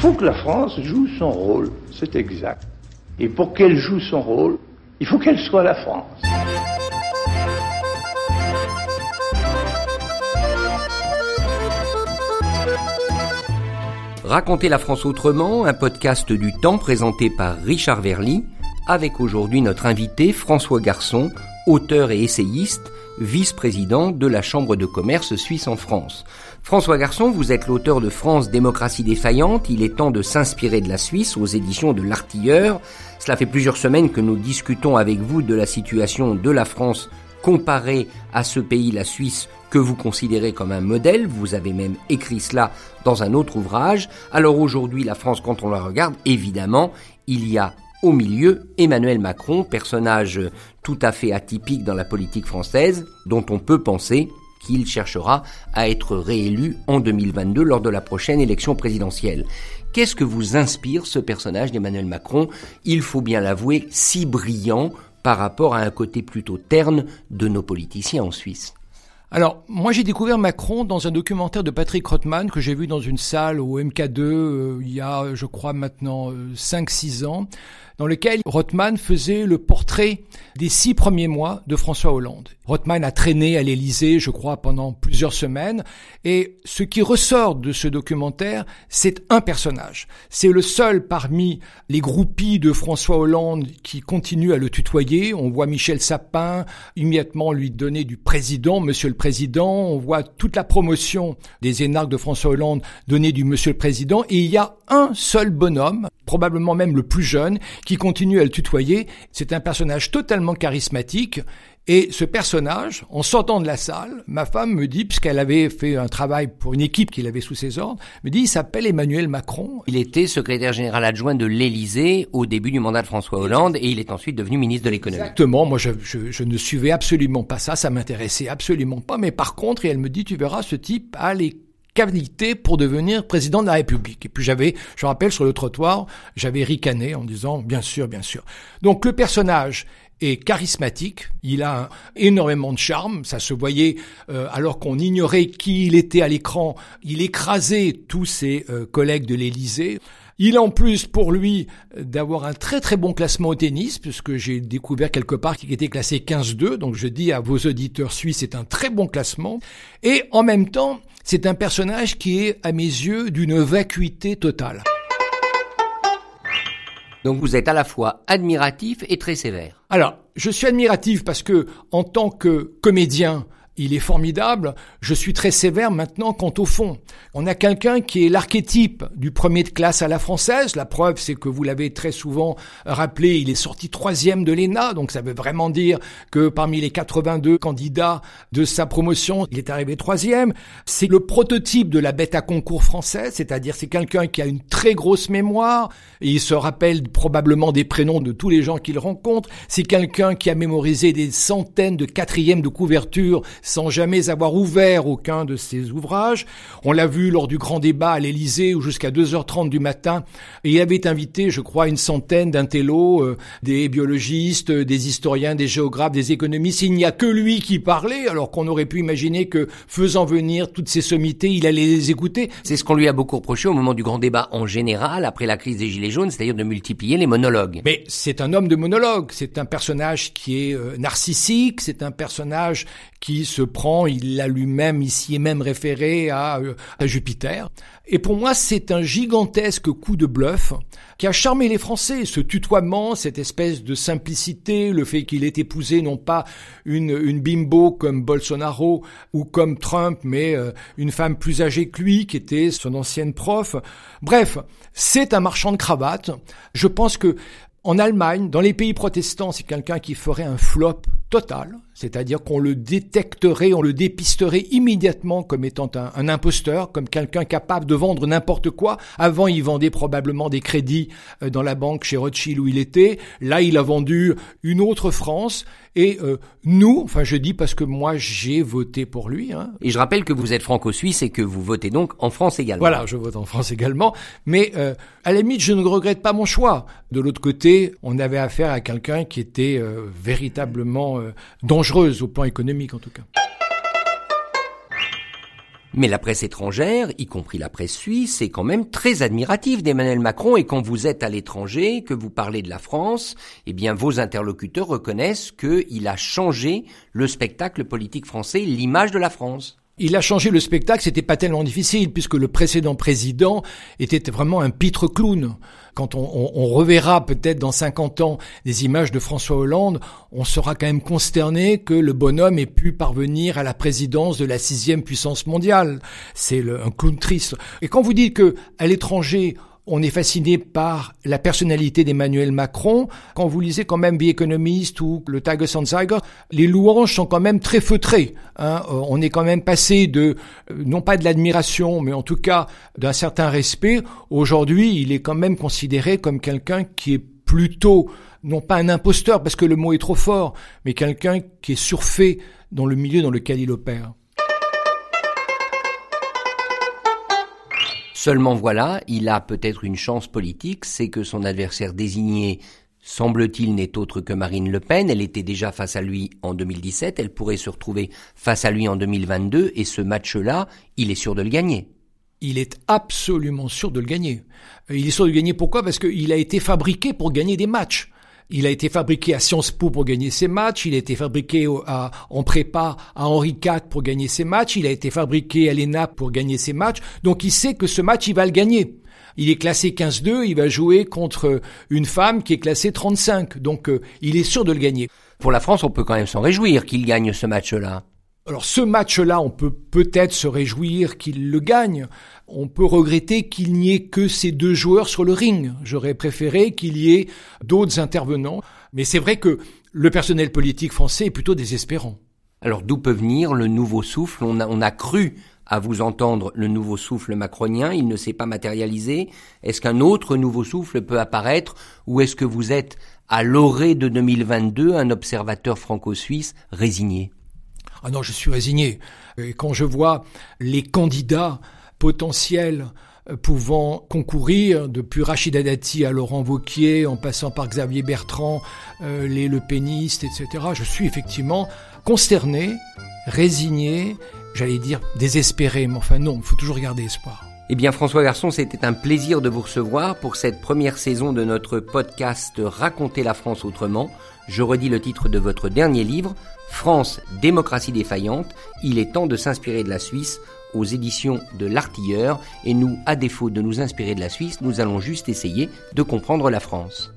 faut que la France joue son rôle, c'est exact. Et pour qu'elle joue son rôle, il faut qu'elle soit la France. Raconter la France autrement, un podcast du temps présenté par Richard Verly, avec aujourd'hui notre invité François Garçon, auteur et essayiste, vice-président de la Chambre de commerce suisse en France. François Garçon, vous êtes l'auteur de France démocratie défaillante, il est temps de s'inspirer de la Suisse aux éditions de l'Artilleur. Cela fait plusieurs semaines que nous discutons avec vous de la situation de la France comparée à ce pays, la Suisse, que vous considérez comme un modèle. Vous avez même écrit cela dans un autre ouvrage. Alors aujourd'hui, la France, quand on la regarde, évidemment, il y a au milieu, Emmanuel Macron, personnage tout à fait atypique dans la politique française, dont on peut penser qu'il cherchera à être réélu en 2022 lors de la prochaine élection présidentielle. Qu'est-ce que vous inspire ce personnage d'Emmanuel Macron? Il faut bien l'avouer, si brillant par rapport à un côté plutôt terne de nos politiciens en Suisse. Alors, moi j'ai découvert Macron dans un documentaire de Patrick Rothman que j'ai vu dans une salle au MK2 euh, il y a, je crois, maintenant 5-6 euh, ans, dans lequel Rothman faisait le portrait des six premiers mois de François Hollande. Rothman a traîné à l'Élysée, je crois, pendant plusieurs semaines. Et ce qui ressort de ce documentaire, c'est un personnage. C'est le seul parmi les groupies de François Hollande qui continue à le tutoyer. On voit Michel Sapin immédiatement lui donner du président, monsieur le président. On voit toute la promotion des énarques de François Hollande donner du monsieur le président. Et il y a un seul bonhomme, probablement même le plus jeune, qui continue à le tutoyer. C'est un personnage totalement charismatique et ce personnage, en sortant de la salle, ma femme me dit, puisqu'elle avait fait un travail pour une équipe qu'il avait sous ses ordres, me dit, il s'appelle Emmanuel Macron. Il était secrétaire général adjoint de l'Élysée au début du mandat de François Hollande et il est ensuite devenu ministre de l'économie. Exactement. Moi, je, je, je, ne suivais absolument pas ça. Ça m'intéressait absolument pas. Mais par contre, et elle me dit, tu verras, ce type a les qualité pour devenir président de la République. Et puis j'avais, je me rappelle, sur le trottoir, j'avais ricané en disant, bien sûr, bien sûr. Donc le personnage est charismatique, il a énormément de charme, ça se voyait euh, alors qu'on ignorait qui il était à l'écran, il écrasait tous ses euh, collègues de l'Élysée. Il a en plus pour lui d'avoir un très très bon classement au tennis, puisque j'ai découvert quelque part qu'il était classé 15-2, donc je dis à vos auditeurs suisses, c'est un très bon classement. Et en même temps, c'est un personnage qui est, à mes yeux, d'une vacuité totale. Donc vous êtes à la fois admiratif et très sévère. Alors, je suis admiratif parce que, en tant que comédien, il est formidable. Je suis très sévère maintenant quant au fond. On a quelqu'un qui est l'archétype du premier de classe à la française. La preuve, c'est que vous l'avez très souvent rappelé, il est sorti troisième de l'ENA, donc ça veut vraiment dire que parmi les 82 candidats de sa promotion, il est arrivé troisième. C'est le prototype de la bête à concours française, c'est-à-dire c'est quelqu'un qui a une très grosse mémoire, et il se rappelle probablement des prénoms de tous les gens qu'il rencontre. C'est quelqu'un qui a mémorisé des centaines de quatrièmes de couverture sans jamais avoir ouvert aucun de ses ouvrages. On l'a vu lors du grand débat à l'Élysée où jusqu'à 2h30 du matin, il avait invité, je crois, une centaine d'intellos, euh, des biologistes, des historiens, des géographes, des économistes. Il n'y a que lui qui parlait, alors qu'on aurait pu imaginer que faisant venir toutes ces sommités, il allait les écouter. C'est ce qu'on lui a beaucoup reproché au moment du grand débat en général, après la crise des Gilets jaunes, c'est-à-dire de multiplier les monologues. Mais c'est un homme de monologue, c'est un personnage qui est euh, narcissique, c'est un personnage qui se prend, il l'a lui-même ici et même référé à, euh, à Jupiter. Et pour moi, c'est un gigantesque coup de bluff qui a charmé les Français. Ce tutoiement, cette espèce de simplicité, le fait qu'il ait épousé non pas une, une bimbo comme Bolsonaro ou comme Trump, mais euh, une femme plus âgée que lui, qui était son ancienne prof. Bref, c'est un marchand de cravates. Je pense que en Allemagne, dans les pays protestants, c'est quelqu'un qui ferait un flop total, c'est-à-dire qu'on le détecterait, on le dépisterait immédiatement comme étant un, imposteur, comme quelqu'un capable de vendre n'importe quoi. Avant, il vendait probablement des crédits euh, dans la banque chez Rothschild où il était. Là, il a vendu une autre France. Et euh, nous, enfin je dis parce que moi j'ai voté pour lui. Hein. Et je rappelle que vous êtes franco-suisse et que vous votez donc en France également. Voilà, je vote en France également. Mais euh, à la limite, je ne regrette pas mon choix. De l'autre côté, on avait affaire à quelqu'un qui était euh, véritablement dangereuse au plan économique en tout cas. Mais la presse étrangère, y compris la presse suisse, est quand même très admirative d'Emmanuel Macron et quand vous êtes à l'étranger, que vous parlez de la France, eh bien vos interlocuteurs reconnaissent qu'il a changé le spectacle politique français, l'image de la France. Il a changé le spectacle, c'était pas tellement difficile puisque le précédent président était vraiment un pitre clown. Quand on, on, reverra peut-être dans 50 ans des images de François Hollande, on sera quand même consterné que le bonhomme ait pu parvenir à la présidence de la sixième puissance mondiale. C'est un clown triste. Et quand vous dites que à l'étranger on est fasciné par la personnalité d'Emmanuel Macron. Quand vous lisez quand même The Economist ou le Tagesanzeiger, les louanges sont quand même très feutrées. Hein. Euh, on est quand même passé de, euh, non pas de l'admiration, mais en tout cas d'un certain respect. Aujourd'hui, il est quand même considéré comme quelqu'un qui est plutôt, non pas un imposteur, parce que le mot est trop fort, mais quelqu'un qui est surfait dans le milieu dans lequel il opère. Seulement voilà, il a peut-être une chance politique, c'est que son adversaire désigné semble-t-il, n'est autre que Marine Le Pen. Elle était déjà face à lui en 2017, elle pourrait se retrouver face à lui en 2022, et ce match-là, il est sûr de le gagner. Il est absolument sûr de le gagner. Il est sûr de le gagner pourquoi? Parce qu'il a été fabriqué pour gagner des matchs. Il a été fabriqué à Sciences Po pour gagner ses matchs. Il a été fabriqué en prépa à Henri IV pour gagner ses matchs. Il a été fabriqué à l'ENA pour gagner ses matchs. Donc il sait que ce match, il va le gagner. Il est classé 15-2, il va jouer contre une femme qui est classée 35. Donc euh, il est sûr de le gagner. Pour la France, on peut quand même s'en réjouir qu'il gagne ce match-là. Alors ce match-là, on peut peut-être se réjouir qu'il le gagne. On peut regretter qu'il n'y ait que ces deux joueurs sur le ring. J'aurais préféré qu'il y ait d'autres intervenants. Mais c'est vrai que le personnel politique français est plutôt désespérant. Alors d'où peut venir le nouveau souffle? On a, on a cru à vous entendre le nouveau souffle macronien, il ne s'est pas matérialisé. Est-ce qu'un autre nouveau souffle peut apparaître? Ou est-ce que vous êtes à l'orée de 2022 un observateur franco-suisse résigné? Ah non, je suis résigné. Et quand je vois les candidats potentiels euh, pouvant concourir, depuis Rachida Dati à Laurent Vauquier, en passant par Xavier Bertrand, euh, les Le Penistes, etc., je suis effectivement consterné, résigné, j'allais dire désespéré, mais enfin non, il faut toujours garder espoir. Eh bien François Garçon, c'était un plaisir de vous recevoir pour cette première saison de notre podcast Raconter la France autrement. Je redis le titre de votre dernier livre, France, démocratie défaillante, il est temps de s'inspirer de la Suisse aux éditions de l'Artilleur et nous, à défaut de nous inspirer de la Suisse, nous allons juste essayer de comprendre la France.